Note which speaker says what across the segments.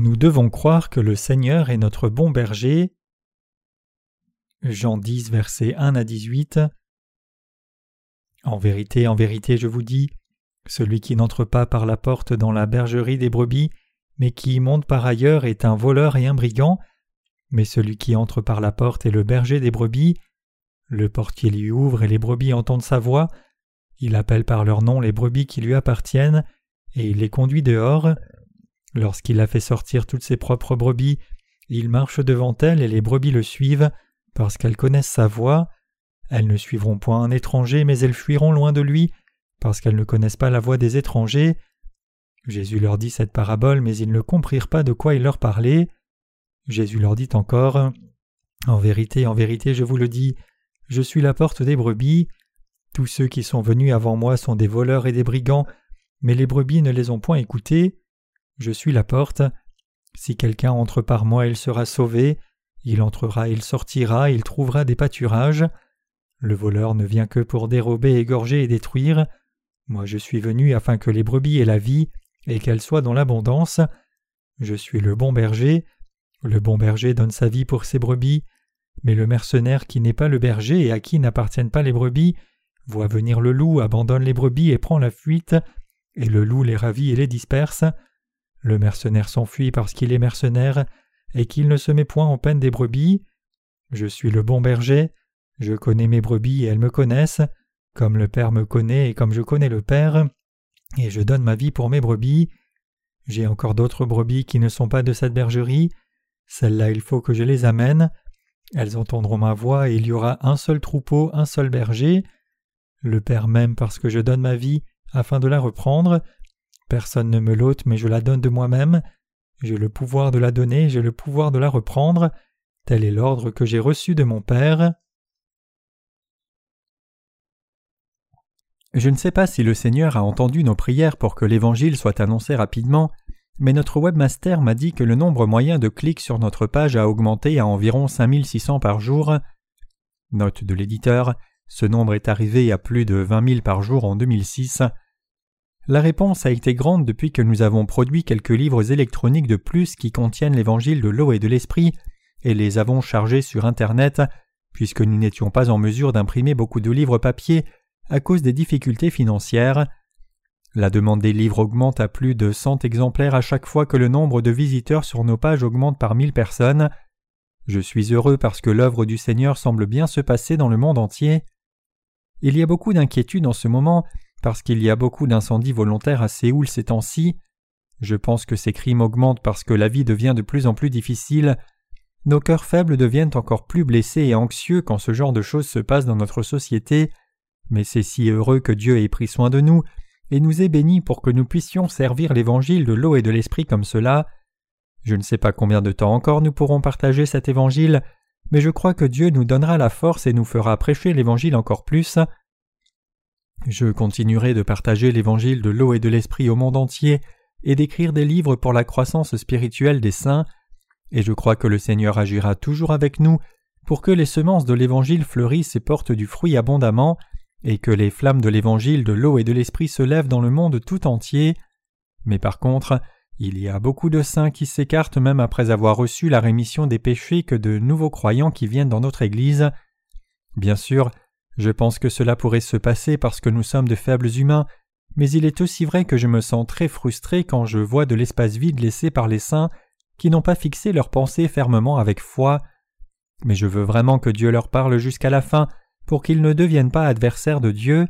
Speaker 1: Nous devons croire que le Seigneur est notre bon berger. Jean 10, versets 1 à 18. En vérité, en vérité, je vous dis, celui qui n'entre pas par la porte dans la bergerie des brebis, mais qui y monte par ailleurs est un voleur et un brigand, mais celui qui entre par la porte est le berger des brebis. Le portier lui ouvre et les brebis entendent sa voix. Il appelle par leur nom les brebis qui lui appartiennent, et il les conduit dehors. Lorsqu'il a fait sortir toutes ses propres brebis, il marche devant elles et les brebis le suivent, parce qu'elles connaissent sa voix. Elles ne suivront point un étranger, mais elles fuiront loin de lui, parce qu'elles ne connaissent pas la voix des étrangers. Jésus leur dit cette parabole, mais ils ne comprirent pas de quoi il leur parlait. Jésus leur dit encore En vérité, en vérité, je vous le dis, je suis la porte des brebis. Tous ceux qui sont venus avant moi sont des voleurs et des brigands, mais les brebis ne les ont point écoutés. Je suis la porte. Si quelqu'un entre par moi, il sera sauvé. Il entrera, il sortira, il trouvera des pâturages. Le voleur ne vient que pour dérober, égorger et détruire. Moi je suis venu afin que les brebis aient la vie, et qu'elles soient dans l'abondance. Je suis le bon berger. Le bon berger donne sa vie pour ses brebis, mais le mercenaire qui n'est pas le berger et à qui n'appartiennent pas les brebis voit venir le loup, abandonne les brebis et prend la fuite, et le loup les ravit et les disperse. Le mercenaire s'enfuit parce qu'il est mercenaire et qu'il ne se met point en peine des brebis. Je suis le bon berger, je connais mes brebis et elles me connaissent, comme le Père me connaît et comme je connais le Père, et je donne ma vie pour mes brebis. J'ai encore d'autres brebis qui ne sont pas de cette bergerie, celles-là il faut que je les amène. Elles entendront ma voix et il y aura un seul troupeau, un seul berger. Le Père m'aime parce que je donne ma vie afin de la reprendre. Personne ne me l'ôte, mais je la donne de moi-même. J'ai le pouvoir de la donner, j'ai le pouvoir de la reprendre. Tel est l'ordre que j'ai reçu de mon Père.
Speaker 2: Je ne sais pas si le Seigneur a entendu nos prières pour que l'Évangile soit annoncé rapidement, mais notre webmaster m'a dit que le nombre moyen de clics sur notre page a augmenté à environ 5600 par jour. Note de l'éditeur, ce nombre est arrivé à plus de 20 000 par jour en 2006. La réponse a été grande depuis que nous avons produit quelques livres électroniques de plus qui contiennent l'évangile de l'eau et de l'esprit et les avons chargés sur Internet, puisque nous n'étions pas en mesure d'imprimer beaucoup de livres papier à cause des difficultés financières. La demande des livres augmente à plus de 100 exemplaires à chaque fois que le nombre de visiteurs sur nos pages augmente par mille personnes. Je suis heureux parce que l'œuvre du Seigneur semble bien se passer dans le monde entier. Il y a beaucoup d'inquiétude en ce moment parce qu'il y a beaucoup d'incendies volontaires à Séoul ces temps-ci. Je pense que ces crimes augmentent parce que la vie devient de plus en plus difficile. Nos cœurs faibles deviennent encore plus blessés et anxieux quand ce genre de choses se passe dans notre société, mais c'est si heureux que Dieu ait pris soin de nous et nous ait bénis pour que nous puissions servir l'évangile de l'eau et de l'esprit comme cela. Je ne sais pas combien de temps encore nous pourrons partager cet évangile, mais je crois que Dieu nous donnera la force et nous fera prêcher l'évangile encore plus. Je continuerai de partager l'évangile de l'eau et de l'esprit au monde entier et d'écrire des livres pour la croissance spirituelle des saints, et je crois que le Seigneur agira toujours avec nous pour que les semences de l'évangile fleurissent et portent du fruit abondamment, et que les flammes de l'évangile de l'eau et de l'esprit se lèvent dans le monde tout entier. Mais par contre, il y a beaucoup de saints qui s'écartent même après avoir reçu la rémission des péchés que de nouveaux croyants qui viennent dans notre Église. Bien sûr, je pense que cela pourrait se passer parce que nous sommes de faibles humains, mais il est aussi vrai que je me sens très frustré quand je vois de l'espace vide laissé par les saints qui n'ont pas fixé leurs pensées fermement avec foi. Mais je veux vraiment que Dieu leur parle jusqu'à la fin pour qu'ils ne deviennent pas adversaires de Dieu.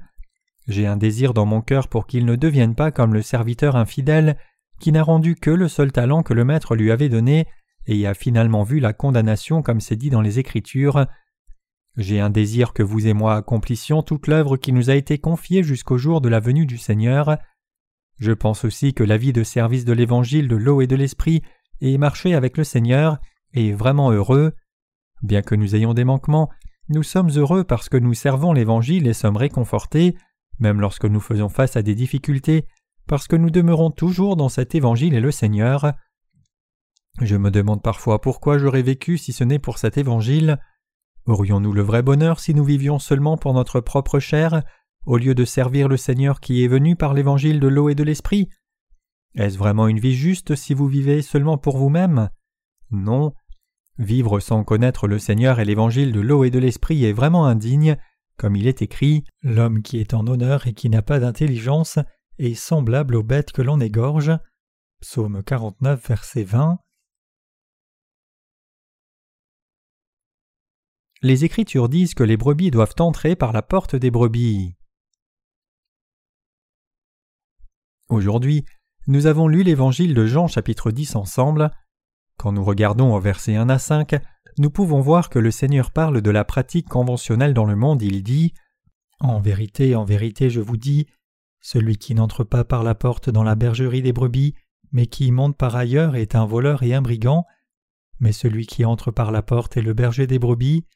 Speaker 2: J'ai un désir dans mon cœur pour qu'ils ne deviennent pas comme le serviteur infidèle qui n'a rendu que le seul talent que le Maître lui avait donné et y a finalement vu la condamnation comme c'est dit dans les Écritures. J'ai un désir que vous et moi accomplissions toute l'œuvre qui nous a été confiée jusqu'au jour de la venue du Seigneur. Je pense aussi que la vie de service de l'Évangile de l'eau et de l'Esprit et marcher avec le Seigneur est vraiment heureux. Bien que nous ayons des manquements, nous sommes heureux parce que nous servons l'Évangile et sommes réconfortés, même lorsque nous faisons face à des difficultés, parce que nous demeurons toujours dans cet Évangile et le Seigneur. Je me demande parfois pourquoi j'aurais vécu si ce n'est pour cet Évangile. Aurions-nous le vrai bonheur si nous vivions seulement pour notre propre chair, au lieu de servir le Seigneur qui est venu par l'évangile de l'eau et de l'esprit? Est-ce vraiment une vie juste si vous vivez seulement pour vous-même? Non. Vivre sans connaître le Seigneur et l'évangile de l'eau et de l'esprit est vraiment indigne, comme il est écrit
Speaker 1: L'homme qui est en honneur et qui n'a pas d'intelligence est semblable aux bêtes que l'on égorge. Psaume 49, verset 20.
Speaker 2: Les Écritures disent que les brebis doivent entrer par la porte des brebis. Aujourd'hui, nous avons lu l'évangile de Jean chapitre 10 ensemble. Quand nous regardons au verset 1 à 5, nous pouvons voir que le Seigneur parle de la pratique conventionnelle dans le monde, il dit
Speaker 1: En vérité, en vérité, je vous dis, celui qui n'entre pas par la porte dans la bergerie des brebis, mais qui y monte par ailleurs est un voleur et un brigand, mais celui qui entre par la porte est le berger des brebis.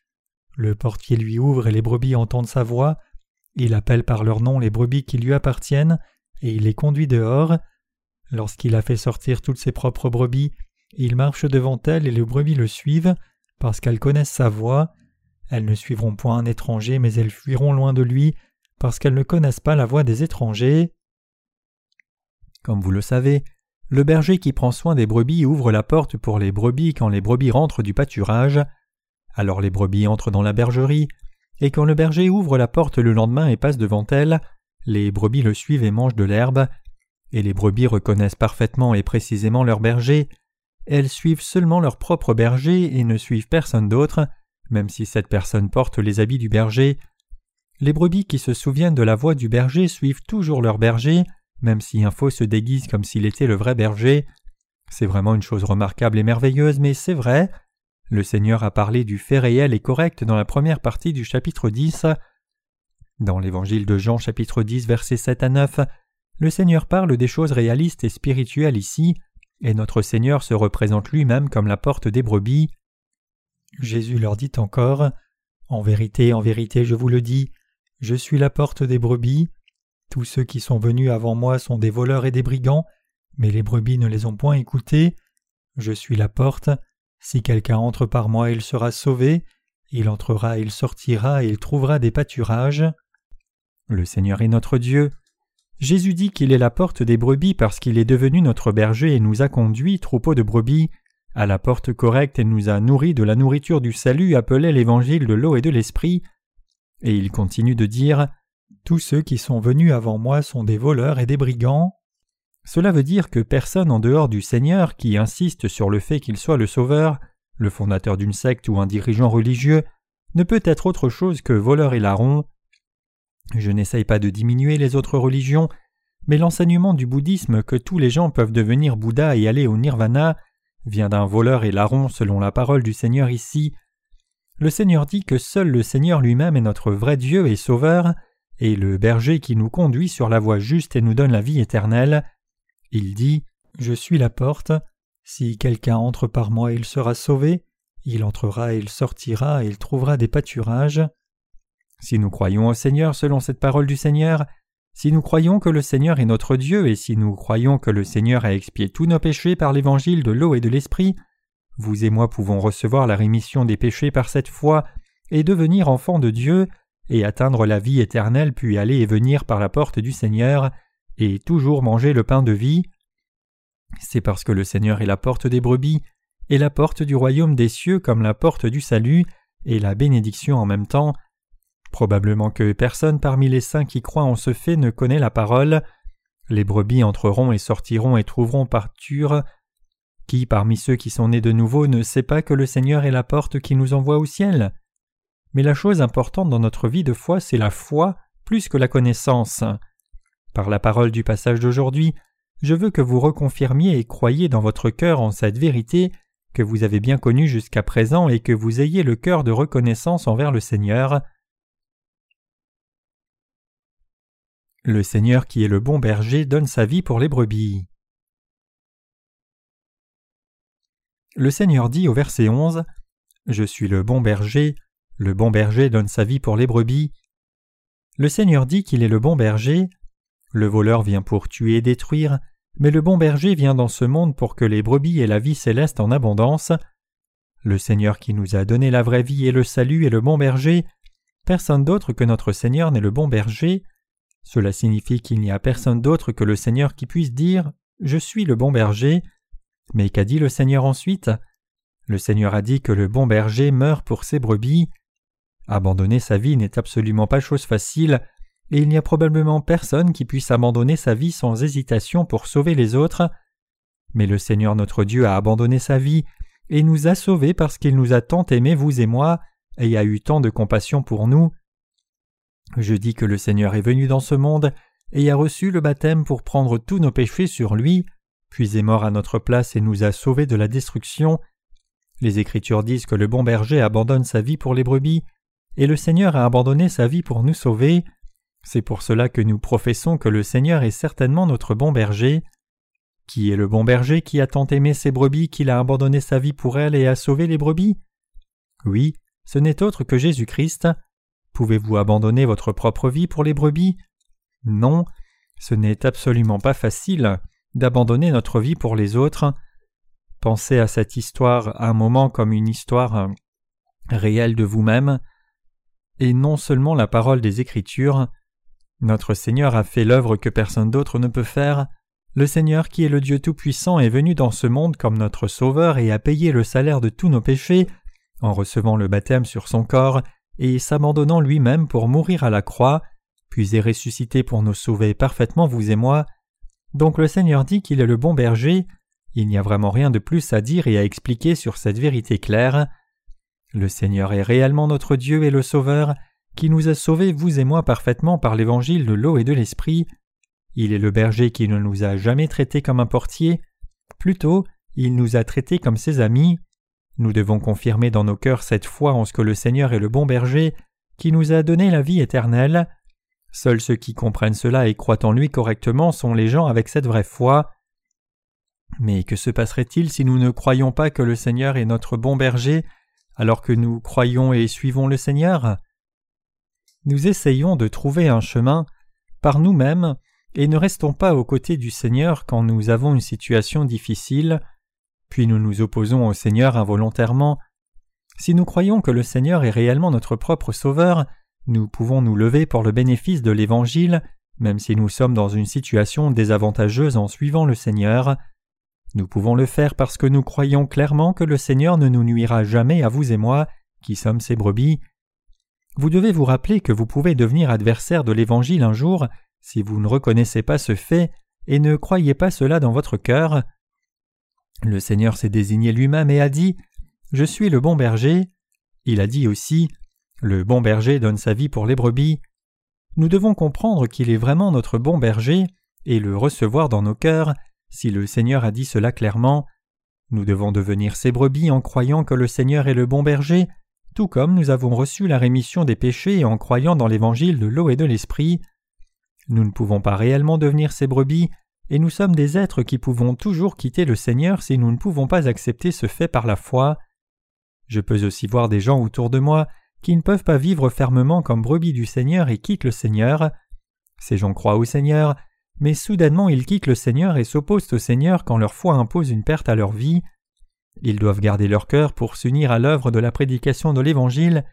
Speaker 1: Le portier lui ouvre et les brebis entendent sa voix, il appelle par leur nom les brebis qui lui appartiennent, et il les conduit dehors. Lorsqu'il a fait sortir toutes ses propres brebis, il marche devant elles et les brebis le suivent, parce qu'elles connaissent sa voix. Elles ne suivront point un étranger, mais elles fuiront loin de lui, parce qu'elles ne connaissent pas la voix des étrangers. Comme vous le savez, le berger qui prend soin des brebis ouvre la porte pour les brebis quand les brebis rentrent du pâturage. Alors les brebis entrent dans la bergerie, et quand le berger ouvre la porte le lendemain et passe devant elles, les brebis le suivent et mangent de l'herbe, et les brebis reconnaissent parfaitement et précisément leur berger. Elles suivent seulement leur propre berger et ne suivent personne d'autre, même si cette personne porte les habits du berger. Les brebis qui se souviennent de la voix du berger suivent toujours leur berger, même si un faux se déguise comme s'il était le vrai berger. C'est vraiment une chose remarquable et merveilleuse, mais c'est vrai. Le Seigneur a parlé du fait réel et correct dans la première partie du chapitre 10. Dans l'évangile de Jean chapitre 10 versets 7 à 9, le Seigneur parle des choses réalistes et spirituelles ici, et notre Seigneur se représente lui-même comme la porte des brebis. Jésus leur dit encore En vérité, en vérité, je vous le dis, je suis la porte des brebis. Tous ceux qui sont venus avant moi sont des voleurs et des brigands, mais les brebis ne les ont point écoutés. Je suis la porte. Si quelqu'un entre par moi, il sera sauvé. Il entrera, il sortira, et il trouvera des pâturages.
Speaker 2: Le Seigneur est notre Dieu. Jésus dit qu'il est la porte des brebis parce qu'il est devenu notre berger et nous a conduits, troupeaux de brebis, à la porte correcte et nous a nourris de la nourriture du salut appelée l'évangile de l'eau et de l'esprit. Et il continue de dire Tous ceux qui sont venus avant moi sont des voleurs et des brigands. Cela veut dire que personne en dehors du Seigneur qui insiste sur le fait qu'il soit le Sauveur, le fondateur d'une secte ou un dirigeant religieux, ne peut être autre chose que voleur et larron, je n'essaye pas de diminuer les autres religions, mais l'enseignement du bouddhisme que tous les gens peuvent devenir Bouddha et aller au nirvana vient d'un voleur et larron selon la parole du Seigneur ici. Le Seigneur dit que seul le Seigneur lui-même est notre vrai Dieu et Sauveur, et le berger qui nous conduit sur la voie juste et nous donne la vie éternelle. Il dit Je suis la porte. Si quelqu'un entre par moi, il sera sauvé. Il entrera et il sortira et il trouvera des pâturages. Si nous croyons au Seigneur selon cette parole du Seigneur, si nous croyons que le Seigneur est notre Dieu et si nous croyons que le Seigneur a expié tous nos péchés par l'évangile de l'eau et de l'esprit, vous et moi pouvons recevoir la rémission des péchés par cette foi et devenir enfants de Dieu et atteindre la vie éternelle puis aller et venir par la porte du Seigneur et toujours manger le pain de vie. C'est parce que le Seigneur est la porte des brebis et la porte du royaume des cieux comme la porte du salut et la bénédiction en même temps Probablement que personne parmi les saints qui croient en ce fait ne connaît la parole. Les brebis entreront et sortiront et trouveront parture. Qui parmi ceux qui sont nés de nouveau ne sait pas que le Seigneur est la porte qui nous envoie au ciel? Mais la chose importante dans notre vie de foi, c'est la foi plus que la connaissance. Par la parole du passage d'aujourd'hui, je veux que vous reconfirmiez et croyiez dans votre cœur en cette vérité que vous avez bien connue jusqu'à présent et que vous ayez le cœur de reconnaissance envers le Seigneur. Le Seigneur qui est le bon berger donne sa vie pour les brebis. Le Seigneur dit au verset 11 Je suis le bon berger, le bon berger donne sa vie pour les brebis. Le Seigneur dit qu'il est le bon berger. Le voleur vient pour tuer et détruire, mais le bon berger vient dans ce monde pour que les brebis aient la vie céleste en abondance. Le Seigneur qui nous a donné la vraie vie et le salut est le bon berger. Personne d'autre que notre Seigneur n'est le bon berger. Cela signifie qu'il n'y a personne d'autre que le Seigneur qui puisse dire Je suis le bon berger. Mais qu'a dit le Seigneur ensuite? Le Seigneur a dit que le bon berger meurt pour ses brebis. Abandonner sa vie n'est absolument pas chose facile, et il n'y a probablement personne qui puisse abandonner sa vie sans hésitation pour sauver les autres. Mais le Seigneur notre Dieu a abandonné sa vie et nous a sauvés parce qu'il nous a tant aimés, vous et moi, et a eu tant de compassion pour nous. Je dis que le Seigneur est venu dans ce monde et a reçu le baptême pour prendre tous nos péchés sur lui, puis est mort à notre place et nous a sauvés de la destruction. Les Écritures disent que le bon berger abandonne sa vie pour les brebis, et le Seigneur a abandonné sa vie pour nous sauver. C'est pour cela que nous professons que le Seigneur est certainement notre bon berger. Qui est le bon berger qui a tant aimé ses brebis qu'il a abandonné sa vie pour elles et a sauvé les brebis? Oui, ce n'est autre que Jésus-Christ. Pouvez-vous abandonner votre propre vie pour les brebis? Non, ce n'est absolument pas facile d'abandonner notre vie pour les autres. Pensez à cette histoire un moment comme une histoire réelle de vous-même, et non seulement la parole des Écritures. Notre Seigneur a fait l'œuvre que personne d'autre ne peut faire. Le Seigneur qui est le Dieu Tout-Puissant est venu dans ce monde comme notre Sauveur et a payé le salaire de tous nos péchés en recevant le baptême sur son corps et s'abandonnant lui-même pour mourir à la croix, puis est ressuscité pour nous sauver parfaitement vous et moi. Donc le Seigneur dit qu'il est le bon berger, il n'y a vraiment rien de plus à dire et à expliquer sur cette vérité claire. Le Seigneur est réellement notre Dieu et le Sauveur, qui nous a sauvés, vous et moi, parfaitement par l'évangile de l'eau et de l'esprit. Il est le berger qui ne nous a jamais traités comme un portier, plutôt il nous a traités comme ses amis. Nous devons confirmer dans nos cœurs cette foi en ce que le Seigneur est le bon berger, qui nous a donné la vie éternelle. Seuls ceux qui comprennent cela et croient en lui correctement sont les gens avec cette vraie foi. Mais que se passerait-il si nous ne croyons pas que le Seigneur est notre bon berger alors que nous croyons et suivons le Seigneur? Nous essayons de trouver un chemin par nous-mêmes et ne restons pas aux côtés du Seigneur quand nous avons une situation difficile, puis nous nous opposons au Seigneur involontairement. Si nous croyons que le Seigneur est réellement notre propre Sauveur, nous pouvons nous lever pour le bénéfice de l'Évangile, même si nous sommes dans une situation désavantageuse en suivant le Seigneur. Nous pouvons le faire parce que nous croyons clairement que le Seigneur ne nous nuira jamais à vous et moi, qui sommes ses brebis. Vous devez vous rappeler que vous pouvez devenir adversaire de l'Évangile un jour si vous ne reconnaissez pas ce fait et ne croyez pas cela dans votre cœur. Le Seigneur s'est désigné lui-même et a dit Je suis le bon berger. Il a dit aussi Le bon berger donne sa vie pour les brebis. Nous devons comprendre qu'il est vraiment notre bon berger et le recevoir dans nos cœurs si le Seigneur a dit cela clairement, nous devons devenir ses brebis en croyant que le Seigneur est le bon berger, tout comme nous avons reçu la rémission des péchés en croyant dans l'évangile de l'eau et de l'esprit. Nous ne pouvons pas réellement devenir ses brebis, et nous sommes des êtres qui pouvons toujours quitter le Seigneur si nous ne pouvons pas accepter ce fait par la foi. Je peux aussi voir des gens autour de moi qui ne peuvent pas vivre fermement comme brebis du Seigneur et quittent le Seigneur. Ces gens croient au Seigneur, mais soudainement ils quittent le Seigneur et s'opposent au Seigneur quand leur foi impose une perte à leur vie. Ils doivent garder leur cœur pour s'unir à l'œuvre de la prédication de l'Évangile,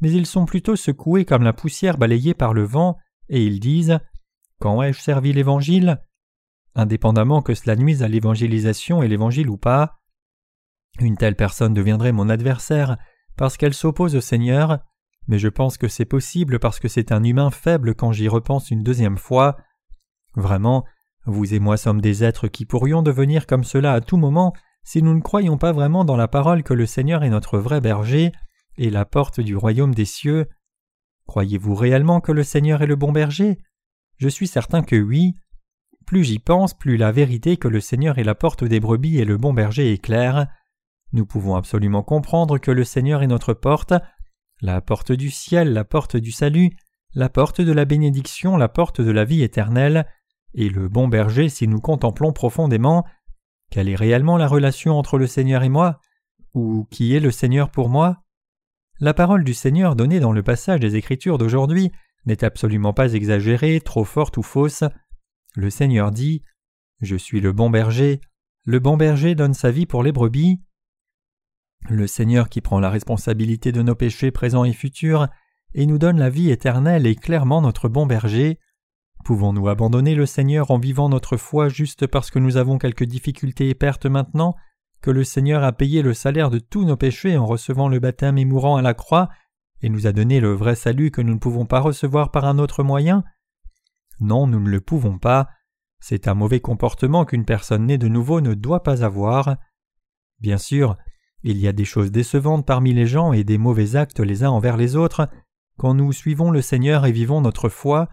Speaker 2: mais ils sont plutôt secoués comme la poussière balayée par le vent, et ils disent Quand ai-je servi l'Évangile? Indépendamment que cela nuise à l'évangélisation et l'Évangile ou pas. Une telle personne deviendrait mon adversaire parce qu'elle s'oppose au Seigneur, mais je pense que c'est possible parce que c'est un humain faible quand j'y repense une deuxième fois. Vraiment, vous et moi sommes des êtres qui pourrions devenir comme cela à tout moment si nous ne croyons pas vraiment dans la parole que le Seigneur est notre vrai berger et la porte du royaume des cieux. Croyez-vous réellement que le Seigneur est le bon berger? Je suis certain que oui. Plus j'y pense, plus la vérité que le Seigneur est la porte des brebis et le bon berger est claire. Nous pouvons absolument comprendre que le Seigneur est notre porte, la porte du ciel, la porte du salut, la porte de la bénédiction, la porte de la vie éternelle, et le bon berger si nous contemplons profondément quelle est réellement la relation entre le Seigneur et moi? Ou qui est le Seigneur pour moi? La parole du Seigneur donnée dans le passage des Écritures d'aujourd'hui n'est absolument pas exagérée, trop forte ou fausse. Le Seigneur dit Je suis le bon berger, le bon berger donne sa vie pour les brebis. Le Seigneur qui prend la responsabilité de nos péchés présents et futurs et nous donne la vie éternelle est clairement notre bon berger. Pouvons-nous abandonner le Seigneur en vivant notre foi juste parce que nous avons quelques difficultés et pertes maintenant, que le Seigneur a payé le salaire de tous nos péchés en recevant le baptême et mourant à la croix, et nous a donné le vrai salut que nous ne pouvons pas recevoir par un autre moyen? Non, nous ne le pouvons pas. C'est un mauvais comportement qu'une personne née de nouveau ne doit pas avoir. Bien sûr, il y a des choses décevantes parmi les gens et des mauvais actes les uns envers les autres quand nous suivons le Seigneur et vivons notre foi.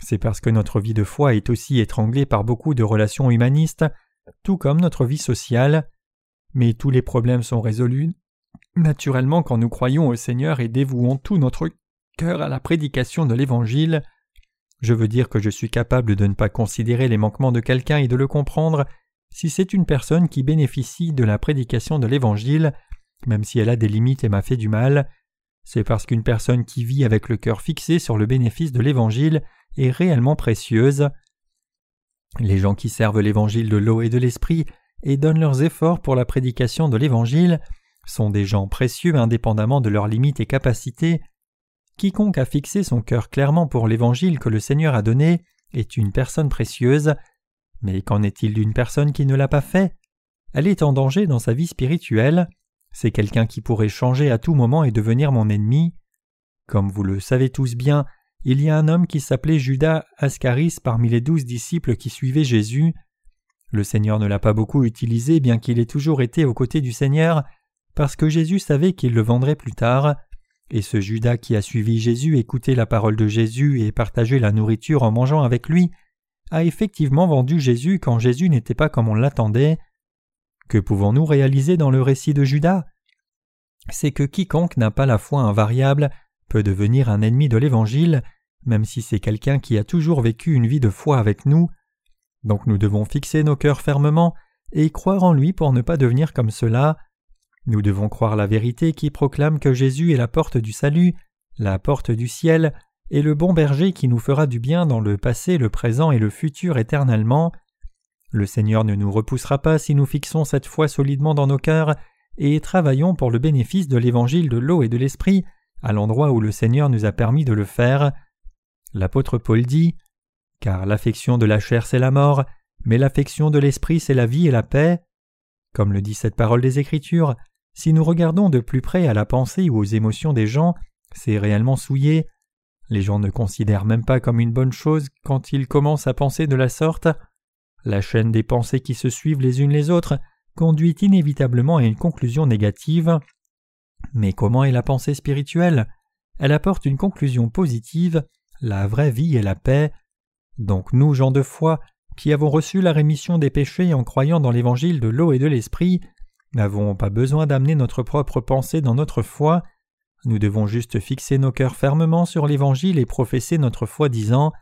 Speaker 2: C'est parce que notre vie de foi est aussi étranglée par beaucoup de relations humanistes, tout comme notre vie sociale. Mais tous les problèmes sont résolus naturellement quand nous croyons au Seigneur et dévouons tout notre cœur à la prédication de l'Évangile. Je veux dire que je suis capable de ne pas considérer les manquements de quelqu'un et de le comprendre si c'est une personne qui bénéficie de la prédication de l'Évangile, même si elle a des limites et m'a fait du mal. C'est parce qu'une personne qui vit avec le cœur fixé sur le bénéfice de l'Évangile est réellement précieuse. Les gens qui servent l'Évangile de l'eau et de l'Esprit et donnent leurs efforts pour la prédication de l'Évangile sont des gens précieux indépendamment de leurs limites et capacités. Quiconque a fixé son cœur clairement pour l'Évangile que le Seigneur a donné est une personne précieuse. Mais qu'en est-il d'une personne qui ne l'a pas fait? Elle est en danger dans sa vie spirituelle. C'est quelqu'un qui pourrait changer à tout moment et devenir mon ennemi. Comme vous le savez tous bien, il y a un homme qui s'appelait Judas Ascaris parmi les douze disciples qui suivaient Jésus. Le Seigneur ne l'a pas beaucoup utilisé, bien qu'il ait toujours été aux côtés du Seigneur, parce que Jésus savait qu'il le vendrait plus tard. Et ce Judas qui a suivi Jésus, écouté la parole de Jésus et partagé la nourriture en mangeant avec lui, a effectivement vendu Jésus quand Jésus n'était pas comme on l'attendait. Que pouvons-nous réaliser dans le récit de Judas? C'est que quiconque n'a pas la foi invariable peut devenir un ennemi de l'Évangile, même si c'est quelqu'un qui a toujours vécu une vie de foi avec nous. Donc nous devons fixer nos cœurs fermement et croire en lui pour ne pas devenir comme cela. Nous devons croire la vérité qui proclame que Jésus est la porte du salut, la porte du ciel, et le bon berger qui nous fera du bien dans le passé, le présent et le futur éternellement. Le Seigneur ne nous repoussera pas si nous fixons cette foi solidement dans nos cœurs et travaillons pour le bénéfice de l'évangile de l'eau et de l'esprit à l'endroit où le Seigneur nous a permis de le faire. L'apôtre Paul dit Car l'affection de la chair c'est la mort, mais l'affection de l'esprit c'est la vie et la paix. Comme le dit cette parole des Écritures, si nous regardons de plus près à la pensée ou aux émotions des gens, c'est réellement souillé. Les gens ne considèrent même pas comme une bonne chose quand ils commencent à penser de la sorte. La chaîne des pensées qui se suivent les unes les autres conduit inévitablement à une conclusion négative. Mais comment est la pensée spirituelle? Elle apporte une conclusion positive, la vraie vie et la paix. Donc nous, gens de foi, qui avons reçu la rémission des péchés en croyant dans l'évangile de l'eau et de l'esprit, n'avons pas besoin d'amener notre propre pensée dans notre foi, nous devons juste fixer nos cœurs fermement sur l'Évangile et professer notre foi disant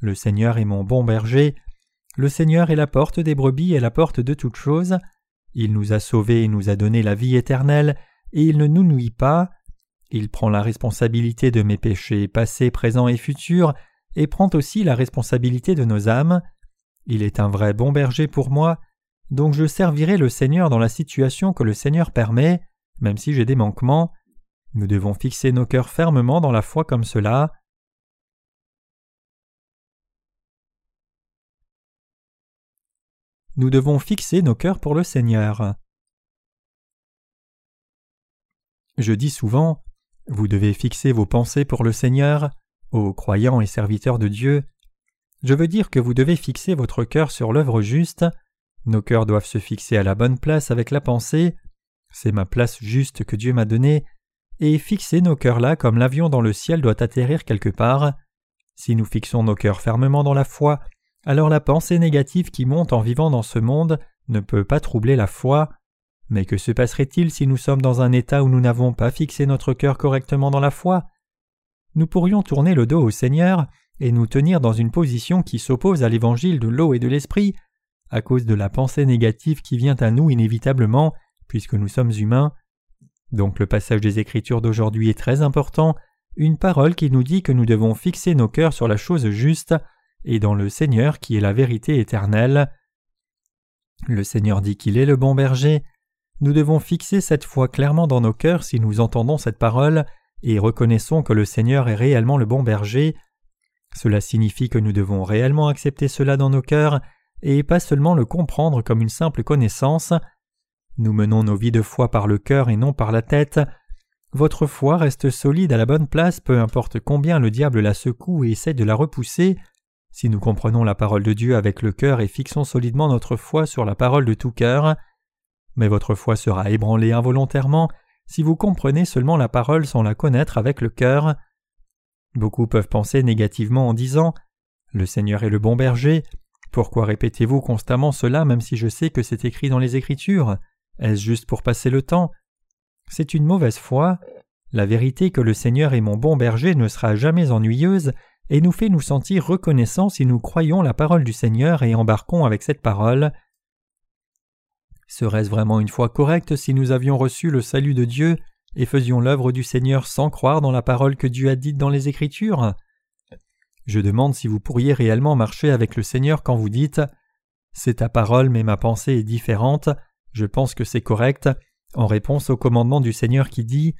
Speaker 2: Le Seigneur est mon bon berger, le Seigneur est la porte des brebis et la porte de toutes choses, il nous a sauvés et nous a donné la vie éternelle, et il ne nous nuit pas, il prend la responsabilité de mes péchés passés, présents et futurs, et prend aussi la responsabilité de nos âmes. Il est un vrai bon berger pour moi, donc je servirai le Seigneur dans la situation que le Seigneur permet, même si j'ai des manquements. Nous devons fixer nos cœurs fermement dans la foi comme cela. Nous devons fixer nos cœurs pour le Seigneur. Je dis souvent, vous devez fixer vos pensées pour le Seigneur, ô croyants et serviteurs de Dieu. Je veux dire que vous devez fixer votre cœur sur l'œuvre juste, nos cœurs doivent se fixer à la bonne place avec la pensée, c'est ma place juste que Dieu m'a donnée, et fixer nos cœurs là comme l'avion dans le ciel doit atterrir quelque part. Si nous fixons nos cœurs fermement dans la foi, alors la pensée négative qui monte en vivant dans ce monde ne peut pas troubler la foi. Mais que se passerait-il si nous sommes dans un état où nous n'avons pas fixé notre cœur correctement dans la foi? Nous pourrions tourner le dos au Seigneur et nous tenir dans une position qui s'oppose à l'évangile de l'eau et de l'esprit, à cause de la pensée négative qui vient à nous inévitablement, puisque nous sommes humains. Donc le passage des Écritures d'aujourd'hui est très important, une parole qui nous dit que nous devons fixer nos cœurs sur la chose juste, et dans le Seigneur qui est la vérité éternelle. Le Seigneur dit qu'il est le bon berger. Nous devons fixer cette foi clairement dans nos cœurs si nous entendons cette parole et reconnaissons que le Seigneur est réellement le bon berger. Cela signifie que nous devons réellement accepter cela dans nos cœurs et pas seulement le comprendre comme une simple connaissance. Nous menons nos vies de foi par le cœur et non par la tête. Votre foi reste solide à la bonne place peu importe combien le diable la secoue et essaie de la repousser. Si nous comprenons la parole de Dieu avec le cœur et fixons solidement notre foi sur la parole de tout cœur, mais votre foi sera ébranlée involontairement si vous comprenez seulement la parole sans la connaître avec le cœur. Beaucoup peuvent penser négativement en disant Le Seigneur est le bon berger. Pourquoi répétez-vous constamment cela même si je sais que c'est écrit dans les Écritures? Est-ce juste pour passer le temps? C'est une mauvaise foi. La vérité que le Seigneur est mon bon berger ne sera jamais ennuyeuse et nous fait nous sentir reconnaissants si nous croyons la parole du Seigneur et embarquons avec cette parole. Serait-ce vraiment une foi correcte si nous avions reçu le salut de Dieu et faisions l'œuvre du Seigneur sans croire dans la parole que Dieu a dite dans les Écritures? Je demande si vous pourriez réellement marcher avec le Seigneur quand vous dites C'est ta parole mais ma pensée est différente, je pense que c'est correct, en réponse au commandement du Seigneur qui dit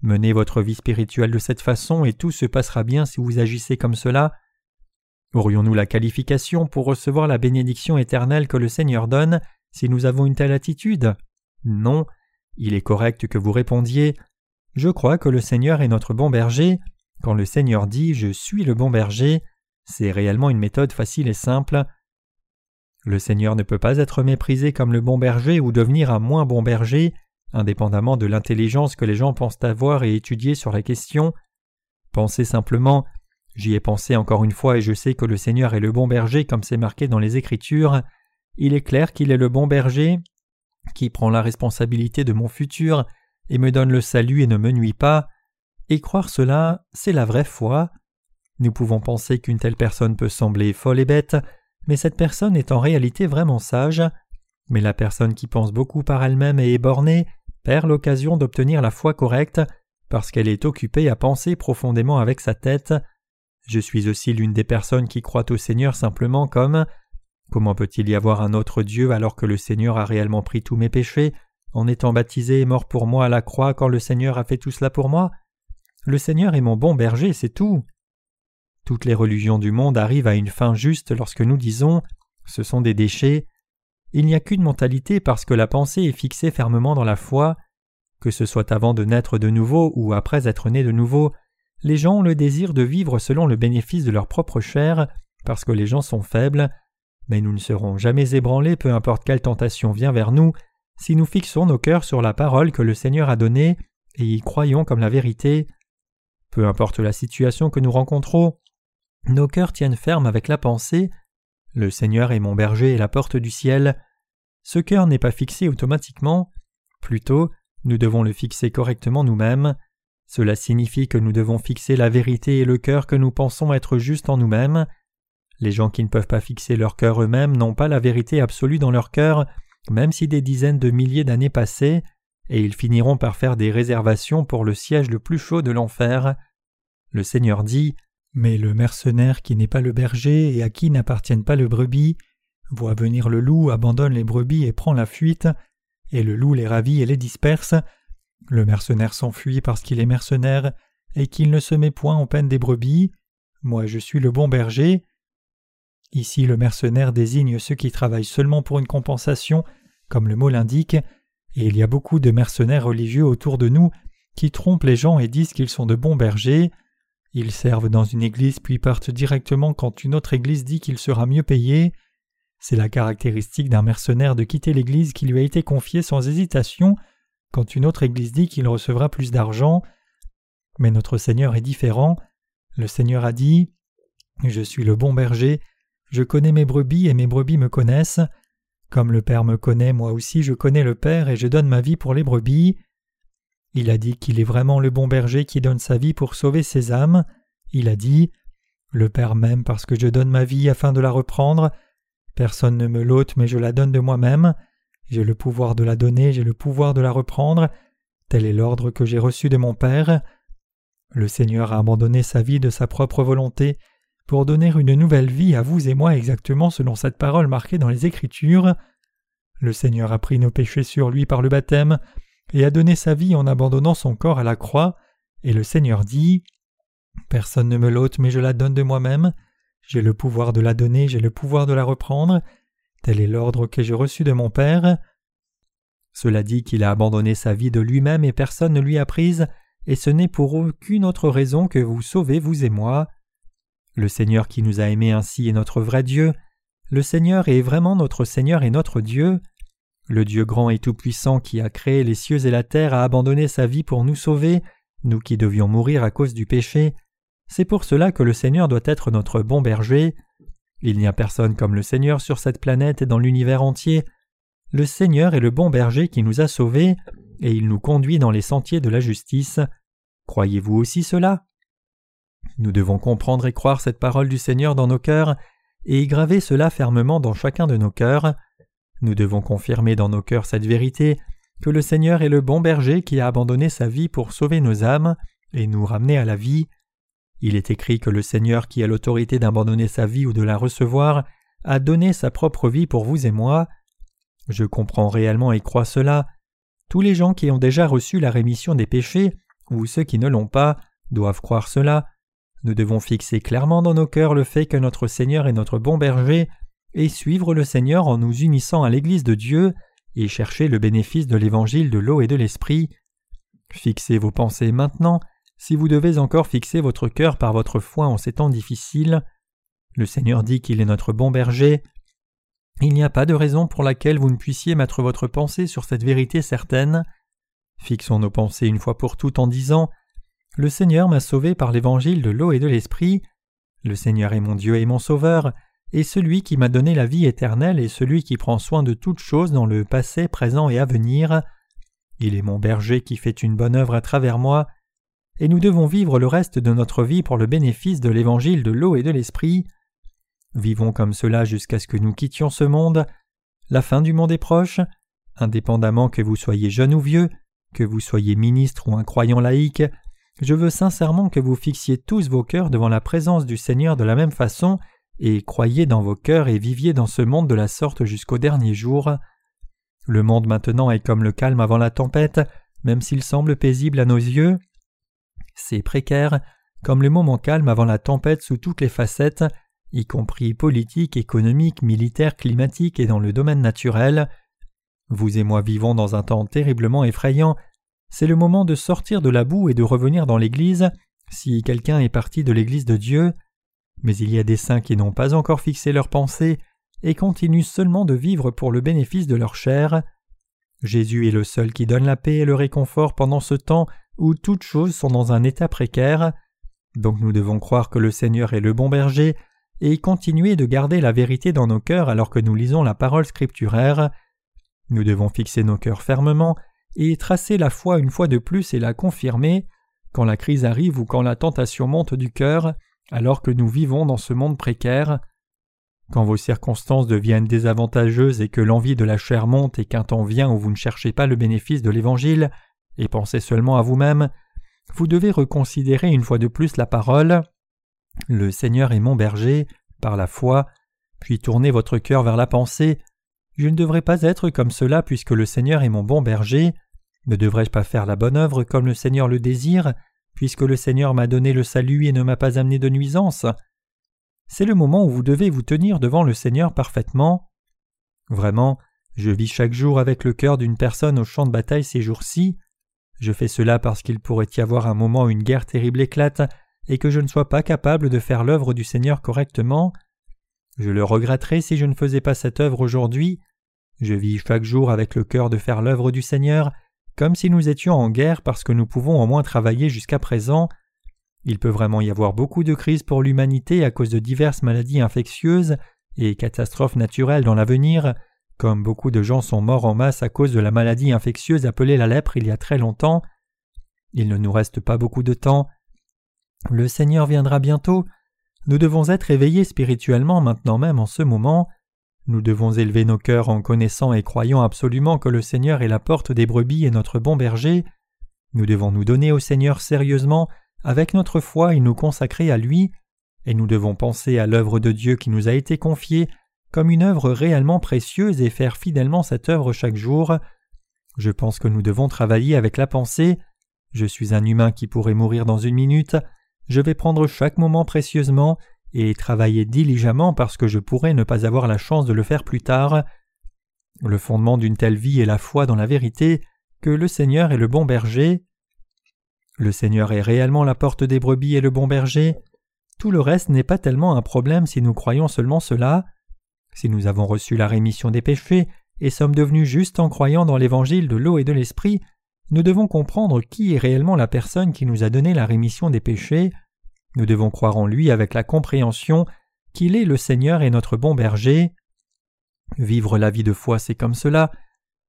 Speaker 2: Menez votre vie spirituelle de cette façon et tout se passera bien si vous agissez comme cela. Aurions-nous la qualification pour recevoir la bénédiction éternelle que le Seigneur donne si nous avons une telle attitude Non, il est correct que vous répondiez Je crois que le Seigneur est notre bon berger. Quand le Seigneur dit Je suis le bon berger, c'est réellement une méthode facile et simple. Le Seigneur ne peut pas être méprisé comme le bon berger ou devenir un moins bon berger, indépendamment de l'intelligence que les gens pensent avoir et étudier sur la question. Pensez simplement J'y ai pensé encore une fois et je sais que le Seigneur est le bon berger comme c'est marqué dans les Écritures. Il est clair qu'il est le bon berger, qui prend la responsabilité de mon futur et me donne le salut et ne me nuit pas. Et croire cela, c'est la vraie foi. Nous pouvons penser qu'une telle personne peut sembler folle et bête, mais cette personne est en réalité vraiment sage. Mais la personne qui pense beaucoup par elle-même et est bornée perd l'occasion d'obtenir la foi correcte parce qu'elle est occupée à penser profondément avec sa tête. Je suis aussi l'une des personnes qui croient au Seigneur simplement comme Comment peut-il y avoir un autre Dieu alors que le Seigneur a réellement pris tous mes péchés, en étant baptisé et mort pour moi à la croix quand le Seigneur a fait tout cela pour moi? Le Seigneur est mon bon berger, c'est tout. Toutes les religions du monde arrivent à une fin juste lorsque nous disons ce sont des déchets. Il n'y a qu'une mentalité parce que la pensée est fixée fermement dans la foi. Que ce soit avant de naître de nouveau ou après être né de nouveau, les gens ont le désir de vivre selon le bénéfice de leur propre chair, parce que les gens sont faibles, mais nous ne serons jamais ébranlés peu importe quelle tentation vient vers nous, si nous fixons nos cœurs sur la parole que le Seigneur a donnée et y croyons comme la vérité. Peu importe la situation que nous rencontrons, nos cœurs tiennent ferme avec la pensée Le Seigneur est mon berger et la porte du ciel. Ce cœur n'est pas fixé automatiquement, plutôt nous devons le fixer correctement nous-mêmes. Cela signifie que nous devons fixer la vérité et le cœur que nous pensons être juste en nous-mêmes. Les gens qui ne peuvent pas fixer leur cœur eux-mêmes n'ont pas la vérité absolue dans leur cœur, même si des dizaines de milliers d'années passaient, et ils finiront par faire des réservations pour le siège le plus chaud de l'enfer. Le Seigneur dit Mais le mercenaire qui n'est pas le berger et à qui n'appartiennent pas le brebis, voit venir le loup, abandonne les brebis et prend la fuite, et le loup les ravit et les disperse. Le mercenaire s'enfuit parce qu'il est mercenaire et qu'il ne se met point en peine des brebis. Moi je suis le bon berger, Ici le mercenaire désigne ceux qui travaillent seulement pour une compensation, comme le mot l'indique, et il y a beaucoup de mercenaires religieux autour de nous qui trompent les gens et disent qu'ils sont de bons bergers. Ils servent dans une église puis partent directement quand une autre église dit qu'il sera mieux payé. C'est la caractéristique d'un mercenaire de quitter l'église qui lui a été confiée sans hésitation quand une autre église dit qu'il recevra plus d'argent. Mais notre Seigneur est différent. Le Seigneur a dit Je suis le bon berger, je connais mes brebis et mes brebis me connaissent. Comme le Père me connaît, moi aussi je connais le Père et je donne ma vie pour les brebis. Il a dit qu'il est vraiment le bon berger qui donne sa vie pour sauver ses âmes. Il a dit Le Père m'aime parce que je donne ma vie afin de la reprendre. Personne ne me l'ôte, mais je la donne de moi-même. J'ai le pouvoir de la donner, j'ai le pouvoir de la reprendre. Tel est l'ordre que j'ai reçu de mon Père. Le Seigneur a abandonné sa vie de sa propre volonté pour donner une nouvelle vie à vous et moi exactement selon cette parole marquée dans les Écritures. Le Seigneur a pris nos péchés sur lui par le baptême et a donné sa vie en abandonnant son corps à la croix, et le Seigneur dit
Speaker 1: Personne ne me l'ôte, mais je la donne de moi-même. J'ai le pouvoir de la donner, j'ai le pouvoir de la reprendre. Tel est l'ordre que j'ai reçu de mon Père. Cela dit qu'il a abandonné sa vie de lui-même et personne ne lui a prise, et ce n'est pour aucune autre raison que vous sauvez vous et moi. Le Seigneur qui nous a aimés ainsi est notre vrai Dieu. Le Seigneur est vraiment notre Seigneur et notre Dieu. Le Dieu grand et tout-puissant qui a créé les cieux et la terre a abandonné sa vie pour nous sauver, nous qui devions mourir à cause du péché. C'est pour cela que le Seigneur doit être notre bon berger. Il n'y a personne comme le Seigneur sur cette planète et dans l'univers entier. Le Seigneur est le bon berger qui nous a sauvés, et il nous conduit dans les sentiers de la justice. Croyez-vous aussi cela? Nous devons comprendre et croire cette parole du Seigneur dans nos cœurs, et y graver cela fermement dans chacun de nos cœurs. Nous devons confirmer dans nos cœurs cette vérité que le Seigneur est le bon berger qui a abandonné sa vie pour sauver nos âmes et nous ramener à la vie. Il est écrit que le Seigneur qui a l'autorité d'abandonner sa vie ou de la recevoir a donné sa propre vie pour vous et moi. Je comprends réellement et crois cela. Tous les gens qui ont déjà reçu la rémission des péchés, ou ceux qui ne l'ont pas, doivent croire cela. Nous devons fixer clairement dans nos cœurs le fait que notre Seigneur est notre bon berger, et suivre le Seigneur en nous unissant à l'Église de Dieu, et chercher le bénéfice de l'Évangile de l'eau et de l'Esprit. Fixez vos pensées maintenant, si vous devez encore fixer votre cœur par votre foi en ces temps difficiles. Le Seigneur dit qu'il est notre bon berger. Il n'y a pas de raison pour laquelle vous ne puissiez mettre votre pensée sur cette vérité certaine. Fixons nos pensées une fois pour toutes en disant Le Seigneur m'a sauvé par l'évangile de l'eau et de l'esprit. Le Seigneur est mon Dieu et mon Sauveur, et celui qui m'a donné la vie éternelle et celui qui prend soin de toutes choses dans le passé, présent et à venir. Il est mon berger qui fait une bonne œuvre à travers moi et nous devons vivre le reste de notre vie pour le bénéfice de l'évangile de l'eau et de l'esprit. Vivons comme cela jusqu'à ce que nous quittions ce monde. La fin du monde est proche. Indépendamment que vous soyez jeune ou vieux, que vous soyez ministre ou un croyant laïque, je veux sincèrement que vous fixiez tous vos cœurs devant la présence du Seigneur de la même façon, et croyez dans vos cœurs et viviez dans ce monde de la sorte jusqu'au dernier jour. Le monde maintenant est comme le calme avant la tempête, même s'il semble paisible à nos yeux. C'est précaire, comme le moment calme avant la tempête sous toutes les facettes, y compris politique, économique, militaire, climatique et dans le domaine naturel. Vous et moi vivons dans un temps terriblement effrayant. C'est le moment de sortir de la boue et de revenir dans l'Église, si quelqu'un est parti de l'Église de Dieu. Mais il y a des saints qui n'ont pas encore fixé leurs pensées et continuent seulement de vivre pour le bénéfice de leur chair. Jésus est le seul qui donne la paix et le réconfort pendant ce temps où toutes choses sont dans un état précaire. Donc nous devons croire que le Seigneur est le bon berger et continuer de garder la vérité dans nos cœurs alors que nous lisons la parole scripturaire. Nous devons fixer nos cœurs fermement et tracer la foi une fois de plus et la confirmer quand la crise arrive ou quand la tentation monte du cœur, alors que nous vivons dans ce monde précaire. Quand vos circonstances deviennent désavantageuses et que l'envie de la chair monte et qu'un temps vient où vous ne cherchez pas le bénéfice de l'Évangile, et pensez seulement à vous-même, vous devez reconsidérer une fois de plus la parole Le Seigneur est mon berger, par la foi, puis tournez votre cœur vers la pensée Je ne devrais pas être comme cela puisque le Seigneur est mon bon berger. Ne devrais-je pas faire la bonne œuvre comme le Seigneur le désire, puisque le Seigneur m'a donné le salut et ne m'a pas amené de nuisance? C'est le moment où vous devez vous tenir devant le Seigneur parfaitement. Vraiment, je vis chaque jour avec le cœur d'une personne au champ de bataille ces jours-ci. Je fais cela parce qu'il pourrait y avoir un moment où une guerre terrible éclate et que je ne sois pas capable de faire l'œuvre du Seigneur correctement. Je le regretterais si je ne faisais pas cette œuvre aujourd'hui. Je vis chaque jour avec le cœur de faire l'œuvre du Seigneur, comme si nous étions en guerre parce que nous pouvons au moins travailler jusqu'à présent. Il peut vraiment y avoir beaucoup de crises pour l'humanité à cause de diverses maladies infectieuses et catastrophes naturelles dans l'avenir, comme beaucoup de gens sont morts en masse à cause de la maladie infectieuse appelée la lèpre il y a très longtemps, il ne nous reste pas beaucoup de temps. Le Seigneur viendra bientôt. Nous devons être éveillés spirituellement maintenant même en ce moment. Nous devons élever nos cœurs en connaissant et croyant absolument que le Seigneur est la porte des brebis et notre bon berger. Nous devons nous donner au Seigneur sérieusement avec notre foi et nous consacrer à lui, et nous devons penser à l'œuvre de Dieu qui nous a été confiée comme une œuvre réellement précieuse et faire fidèlement cette œuvre chaque jour. Je pense que nous devons travailler avec la pensée. Je suis un humain qui pourrait mourir dans une minute,
Speaker 2: je vais prendre chaque moment précieusement et travailler diligemment parce que je pourrais ne pas avoir la chance de le faire plus tard. Le fondement d'une telle vie est la foi dans la vérité que le Seigneur est le bon berger. Le Seigneur est réellement la porte des brebis et le bon berger. Tout le reste n'est pas tellement un problème si nous croyons seulement cela. Si nous avons reçu la rémission des péchés et sommes devenus justes en croyant dans l'évangile de l'eau et de l'esprit, nous devons comprendre qui est réellement la personne qui nous a donné la rémission des péchés. Nous devons croire en lui avec la compréhension qu'il est le Seigneur et notre bon berger. Vivre la vie de foi, c'est comme cela.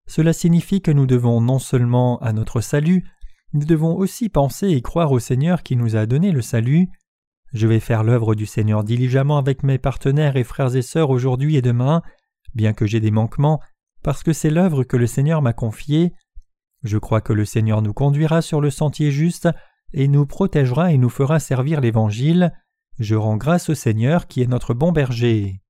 Speaker 2: Cela signifie que nous devons non seulement à notre salut, nous devons aussi penser et croire au Seigneur qui nous a donné le salut. Je vais faire l'œuvre du Seigneur diligemment avec mes partenaires et frères et sœurs aujourd'hui et demain, bien que j'ai des manquements, parce que c'est l'œuvre que le Seigneur m'a confiée. Je crois que le Seigneur nous conduira sur le sentier juste et nous protégera et nous fera servir l'Évangile. Je rends grâce au Seigneur qui est notre bon berger.